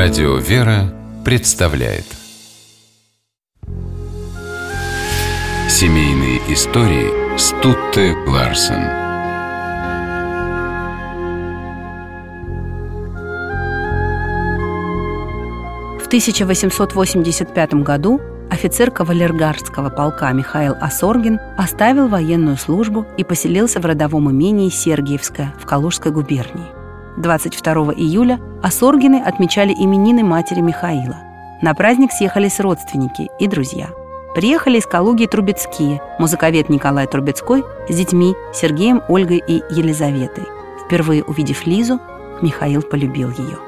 Радио «Вера» представляет Семейные истории Стутте Ларсен В 1885 году офицер кавалергардского полка Михаил Осоргин оставил военную службу и поселился в родовом имении Сергиевское в Калужской губернии. 22 июля Осоргины отмечали именины матери Михаила. На праздник съехались родственники и друзья. Приехали из Калуги Трубецкие, музыковед Николай Трубецкой с детьми Сергеем, Ольгой и Елизаветой. Впервые увидев Лизу, Михаил полюбил ее.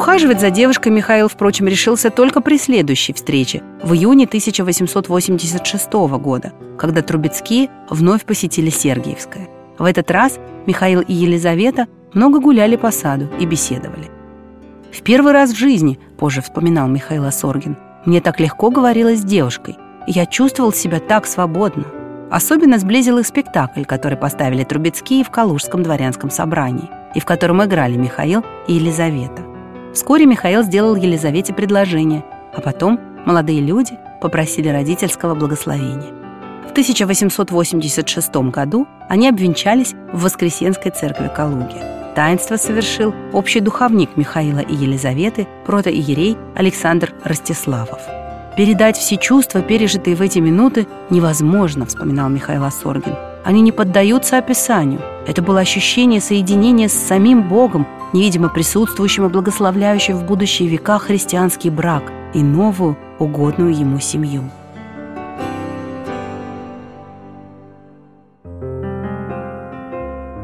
Ухаживать за девушкой Михаил, впрочем, решился только при следующей встрече, в июне 1886 года, когда Трубецкие вновь посетили Сергиевское. В этот раз Михаил и Елизавета много гуляли по саду и беседовали. «В первый раз в жизни», – позже вспоминал Михаил Осоргин, «мне так легко говорилось с девушкой, я чувствовал себя так свободно. Особенно сблизил их спектакль, который поставили Трубецкие в Калужском дворянском собрании, и в котором играли Михаил и Елизавета. Вскоре Михаил сделал Елизавете предложение, а потом молодые люди попросили родительского благословения. В 1886 году они обвенчались в Воскресенской церкви Калуги. Таинство совершил общий духовник Михаила и Елизаветы, протоиерей Александр Ростиславов. «Передать все чувства, пережитые в эти минуты, невозможно», — вспоминал Михаил Осоргин. «Они не поддаются описанию. Это было ощущение соединения с самим Богом, невидимо присутствующим и благословляющим в будущие века христианский брак и новую, угодную ему семью.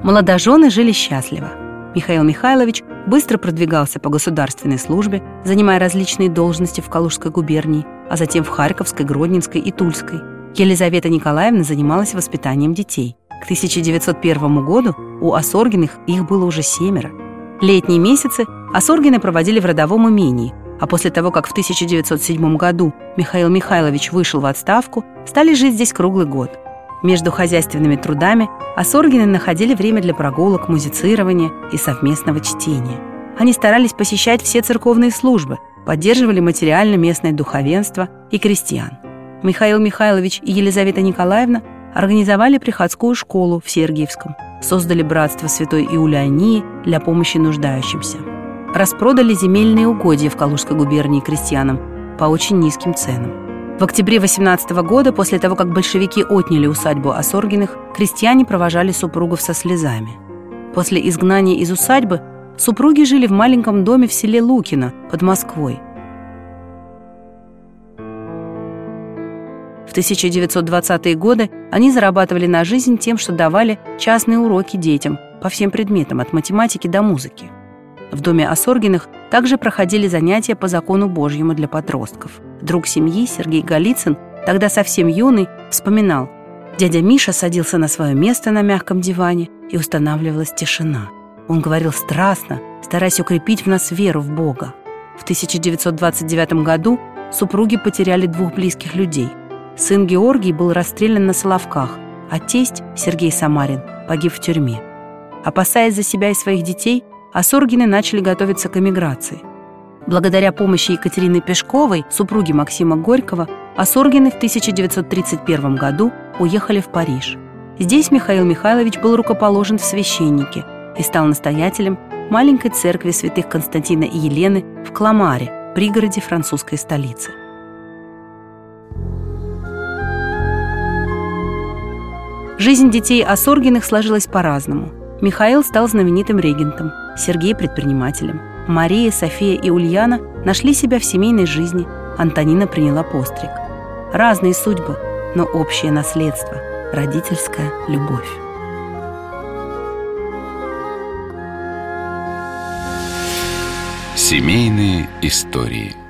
Молодожены жили счастливо. Михаил Михайлович быстро продвигался по государственной службе, занимая различные должности в Калужской губернии, а затем в Харьковской, Гродненской и Тульской. Елизавета Николаевна занималась воспитанием детей. К 1901 году у Осоргиных их было уже семеро – Летние месяцы Осоргины проводили в родовом имении, а после того, как в 1907 году Михаил Михайлович вышел в отставку, стали жить здесь круглый год. Между хозяйственными трудами Осоргины находили время для прогулок, музицирования и совместного чтения. Они старались посещать все церковные службы, поддерживали материально местное духовенство и крестьян. Михаил Михайлович и Елизавета Николаевна организовали приходскую школу в Сергиевском – создали братство Святой Иулиании для помощи нуждающимся. Распродали земельные угодья в Калужской губернии крестьянам по очень низким ценам. В октябре 18 года, после того, как большевики отняли усадьбу Осоргиных, крестьяне провожали супругов со слезами. После изгнания из усадьбы супруги жили в маленьком доме в селе Лукино под Москвой. В 1920-е годы они зарабатывали на жизнь тем, что давали частные уроки детям по всем предметам, от математики до музыки. В доме Осоргиных также проходили занятия по закону Божьему для подростков. Друг семьи Сергей Голицын, тогда совсем юный, вспоминал, дядя Миша садился на свое место на мягком диване, и устанавливалась тишина. Он говорил страстно, стараясь укрепить в нас веру в Бога. В 1929 году супруги потеряли двух близких людей – Сын Георгий был расстрелян на Соловках, а тесть, Сергей Самарин, погиб в тюрьме. Опасаясь за себя и своих детей, Осоргины начали готовиться к эмиграции. Благодаря помощи Екатерины Пешковой, супруги Максима Горького, Осоргины в 1931 году уехали в Париж. Здесь Михаил Михайлович был рукоположен в священнике и стал настоятелем маленькой церкви святых Константина и Елены в Кламаре, пригороде французской столицы. Жизнь детей Осоргиных сложилась по-разному. Михаил стал знаменитым регентом, Сергей – предпринимателем. Мария, София и Ульяна нашли себя в семейной жизни, Антонина приняла постриг. Разные судьбы, но общее наследство – родительская любовь. Семейные истории –